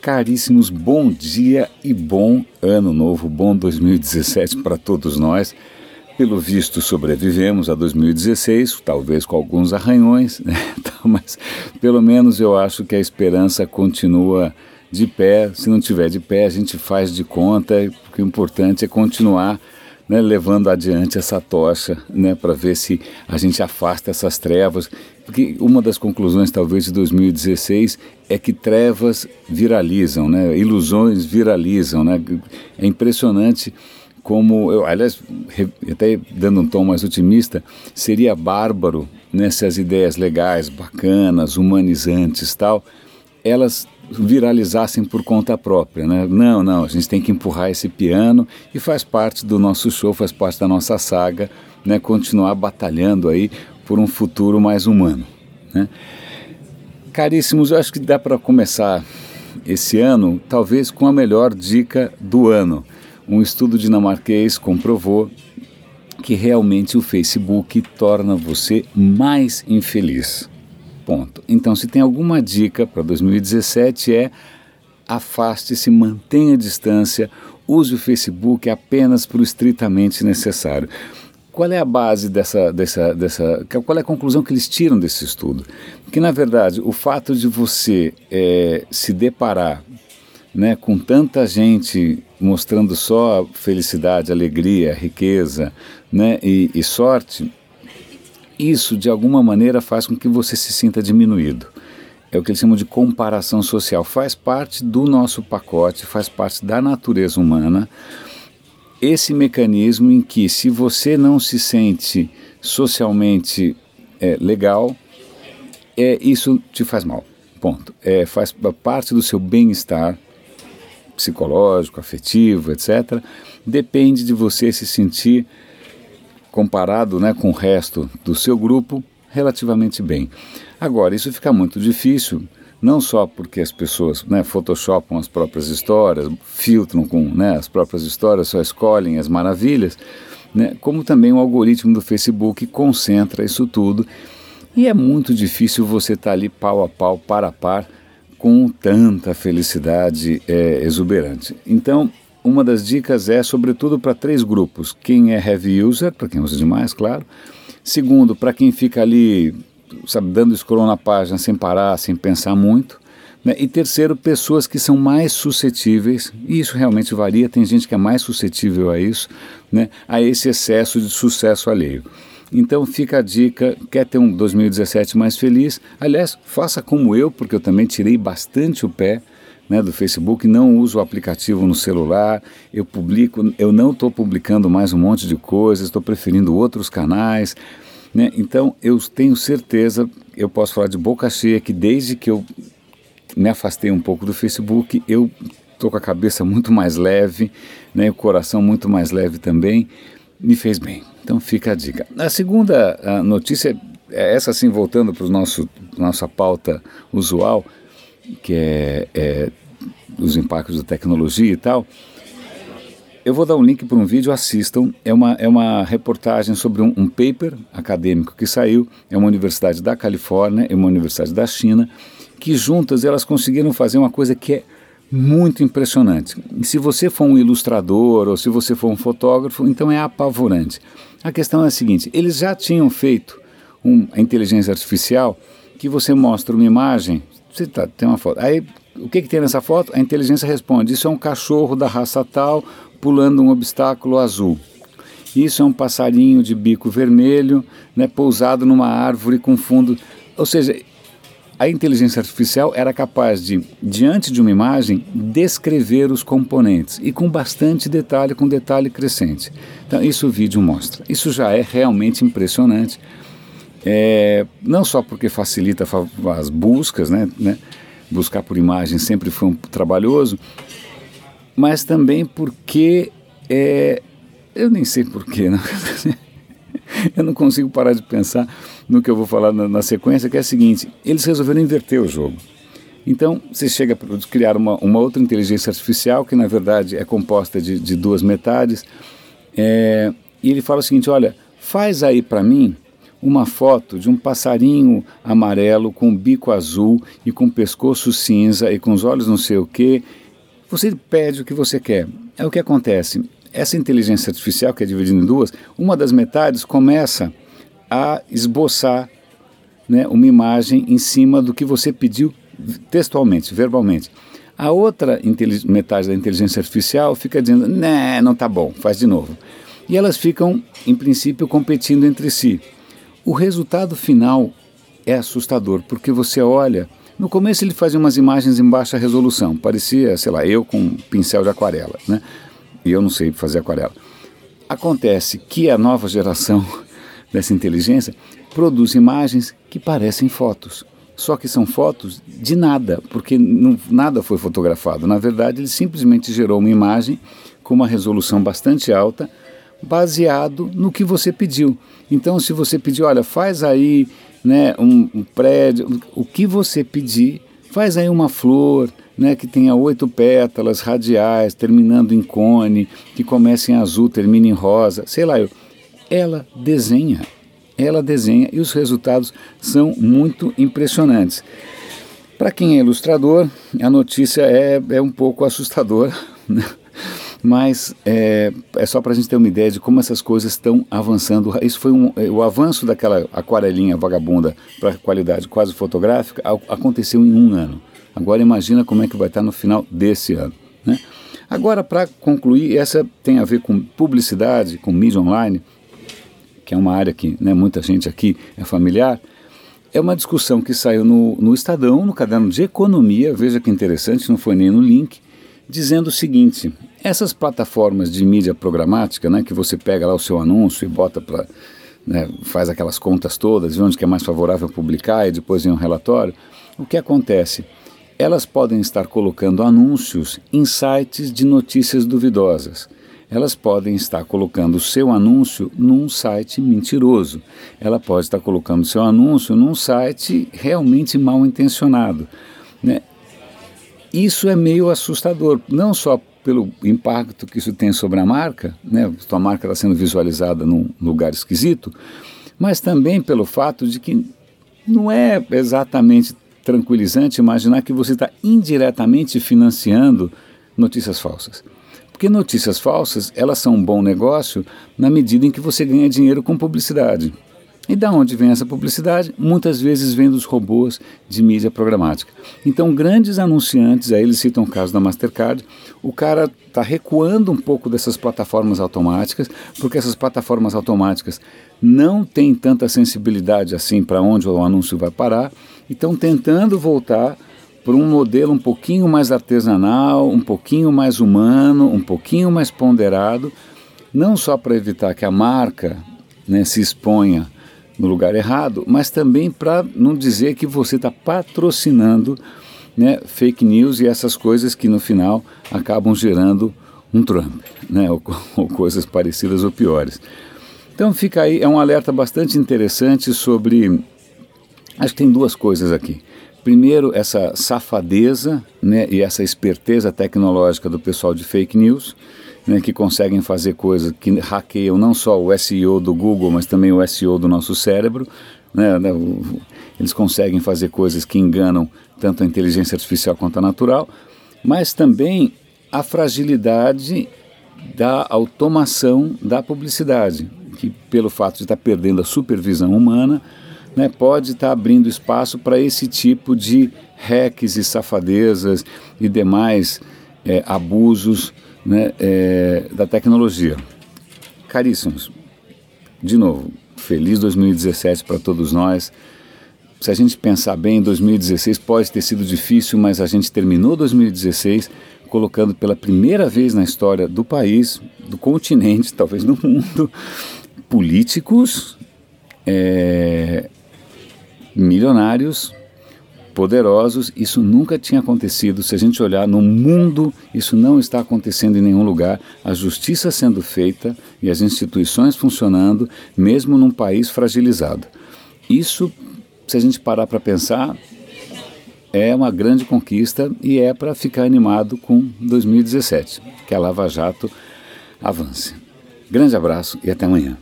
Caríssimos, bom dia e bom ano novo, bom 2017 para todos nós. Pelo visto, sobrevivemos a 2016, talvez com alguns arranhões, né? mas pelo menos eu acho que a esperança continua de pé. Se não tiver de pé, a gente faz de conta, porque o importante é continuar né, levando adiante essa tocha, né, para ver se a gente afasta essas trevas, porque uma das conclusões talvez de 2016 é que trevas viralizam, né, ilusões viralizam, né, é impressionante como, eu, aliás, até dando um tom mais otimista, seria bárbaro né, se as ideias legais, bacanas, humanizantes tal, elas viralizassem por conta própria, né? Não, não, a gente tem que empurrar esse piano e faz parte do nosso show, faz parte da nossa saga, né? Continuar batalhando aí por um futuro mais humano, né? Caríssimos, eu acho que dá para começar esse ano, talvez com a melhor dica do ano. Um estudo dinamarquês comprovou que realmente o Facebook torna você mais infeliz ponto. Então, se tem alguma dica para 2017 é afaste-se, mantenha a distância, use o Facebook apenas para o estritamente necessário. Qual é a base dessa, dessa, dessa. Qual é a conclusão que eles tiram desse estudo? Que, na verdade, o fato de você é, se deparar né, com tanta gente mostrando só felicidade, alegria, riqueza né, e, e sorte, isso de alguma maneira faz com que você se sinta diminuído. É o que eles chamam de comparação social. Faz parte do nosso pacote, faz parte da natureza humana. Esse mecanismo em que, se você não se sente socialmente é, legal, é, isso te faz mal. Ponto. É, faz parte do seu bem-estar psicológico, afetivo, etc. Depende de você se sentir comparado né, com o resto do seu grupo, relativamente bem. Agora, isso fica muito difícil, não só porque as pessoas né, photoshopam as próprias histórias, filtram com né, as próprias histórias, só escolhem as maravilhas, né, como também o algoritmo do Facebook concentra isso tudo. E é muito difícil você estar tá ali pau a pau, par a par, com tanta felicidade é, exuberante. Então, uma das dicas é, sobretudo, para três grupos: quem é heavy user, para quem usa demais, claro. Segundo, para quem fica ali, sabe, dando scroll na página sem parar, sem pensar muito. Né? E terceiro, pessoas que são mais suscetíveis, e isso realmente varia, tem gente que é mais suscetível a isso, né? a esse excesso de sucesso alheio. Então fica a dica, quer ter um 2017 mais feliz? Aliás, faça como eu, porque eu também tirei bastante o pé né, do Facebook, não uso o aplicativo no celular, eu publico, eu não estou publicando mais um monte de coisas, estou preferindo outros canais. Né? Então eu tenho certeza, eu posso falar de boca cheia, que desde que eu me afastei um pouco do Facebook, eu estou com a cabeça muito mais leve, né, o coração muito mais leve também, me fez bem. Então fica a dica. A segunda a notícia é essa, assim, voltando para nosso nossa pauta usual, que é, é os impactos da tecnologia e tal. Eu vou dar um link para um vídeo, assistam. É uma, é uma reportagem sobre um, um paper acadêmico que saiu. É uma universidade da Califórnia e uma universidade da China, que juntas elas conseguiram fazer uma coisa que é muito impressionante. E se você for um ilustrador ou se você for um fotógrafo, então é apavorante. A questão é a seguinte: eles já tinham feito a inteligência artificial que você mostra uma imagem, você tá, tem uma foto, aí o que, que tem nessa foto? A inteligência responde: isso é um cachorro da raça tal pulando um obstáculo azul. Isso é um passarinho de bico vermelho, né, pousado numa árvore com fundo. Ou seja, a inteligência artificial era capaz de, diante de uma imagem, descrever os componentes e com bastante detalhe, com detalhe crescente. Então, isso o vídeo mostra. Isso já é realmente impressionante. É, não só porque facilita as buscas, né, né buscar por imagem sempre foi um trabalhoso, mas também porque é, eu nem sei porquê, né? eu não consigo parar de pensar no que eu vou falar na, na, sequência, que é o seguinte: eles resolveram inverter o jogo. Então, você chega a criar uma, uma outra inteligência artificial, que na verdade é composta de, de duas metades, é, e ele fala o seguinte: olha, faz aí para mim uma foto de um passarinho amarelo com bico azul e com pescoço cinza e com os olhos não sei o que, você pede o que você quer. É o que acontece. Essa inteligência artificial, que é dividida em duas, uma das metades começa a esboçar né, uma imagem em cima do que você pediu textualmente, verbalmente. A outra metade da inteligência artificial fica dizendo, né, não tá bom, faz de novo. E elas ficam, em princípio, competindo entre si. O resultado final é assustador, porque você olha. No começo ele fazia umas imagens em baixa resolução, parecia, sei lá, eu com um pincel de aquarela, né? E eu não sei fazer aquarela. Acontece que a nova geração dessa inteligência produz imagens que parecem fotos. Só que são fotos de nada, porque não, nada foi fotografado. Na verdade, ele simplesmente gerou uma imagem com uma resolução bastante alta, baseado no que você pediu. Então, se você pedir, olha, faz aí né, um, um prédio, o que você pedir, faz aí uma flor, né, que tenha oito pétalas radiais, terminando em cone, que comece em azul, termine em rosa, sei lá, eu, ela desenha, ela desenha e os resultados são muito impressionantes. Para quem é ilustrador, a notícia é, é um pouco assustadora, né? Mas é, é só para a gente ter uma ideia de como essas coisas estão avançando. Isso foi um, o avanço daquela aquarelinha vagabunda para qualidade quase fotográfica aconteceu em um ano. Agora imagina como é que vai estar no final desse ano. Né? Agora, para concluir, essa tem a ver com publicidade, com mídia online, que é uma área que né, muita gente aqui é familiar. É uma discussão que saiu no, no Estadão, no caderno de Economia, veja que interessante, não foi nem no link, dizendo o seguinte: essas plataformas de mídia programática, né, que você pega lá o seu anúncio e bota para. Né, faz aquelas contas todas, onde que é mais favorável publicar e depois em um relatório. O que acontece? Elas podem estar colocando anúncios em sites de notícias duvidosas. Elas podem estar colocando o seu anúncio num site mentiroso. Ela pode estar colocando o seu anúncio num site realmente mal intencionado. Isso é meio assustador, não só pelo impacto que isso tem sobre a marca, né? Sua marca está sendo visualizada num lugar esquisito, mas também pelo fato de que não é exatamente tranquilizante imaginar que você está indiretamente financiando notícias falsas. Porque notícias falsas, elas são um bom negócio na medida em que você ganha dinheiro com publicidade. E da onde vem essa publicidade? Muitas vezes vem dos robôs de mídia programática. Então, grandes anunciantes, aí eles citam o caso da Mastercard, o cara está recuando um pouco dessas plataformas automáticas, porque essas plataformas automáticas não têm tanta sensibilidade assim para onde o anúncio vai parar, e estão tentando voltar para um modelo um pouquinho mais artesanal, um pouquinho mais humano, um pouquinho mais ponderado, não só para evitar que a marca né, se exponha no lugar errado, mas também para não dizer que você está patrocinando né, fake news e essas coisas que no final acabam gerando um Trump, né, ou, ou coisas parecidas ou piores. Então fica aí, é um alerta bastante interessante sobre. Acho que tem duas coisas aqui. Primeiro, essa safadeza né, e essa esperteza tecnológica do pessoal de fake news né, que conseguem fazer coisas que hackeiam não só o SEO do Google, mas também o SEO do nosso cérebro. Né, né, eles conseguem fazer coisas que enganam tanto a inteligência artificial quanto a natural, mas também a fragilidade da automação da publicidade, que pelo fato de estar perdendo a supervisão humana, né, pode estar abrindo espaço para esse tipo de hacks e safadezas e demais é, abusos né, é, da tecnologia. Caríssimos, de novo, feliz 2017 para todos nós. Se a gente pensar bem, 2016 pode ter sido difícil, mas a gente terminou 2016 colocando pela primeira vez na história do país, do continente, talvez do mundo, políticos é, milionários poderosos, isso nunca tinha acontecido. Se a gente olhar no mundo, isso não está acontecendo em nenhum lugar. A justiça sendo feita e as instituições funcionando, mesmo num país fragilizado. Isso, se a gente parar para pensar, é uma grande conquista e é para ficar animado com 2017, que a Lava Jato avance. Grande abraço e até amanhã.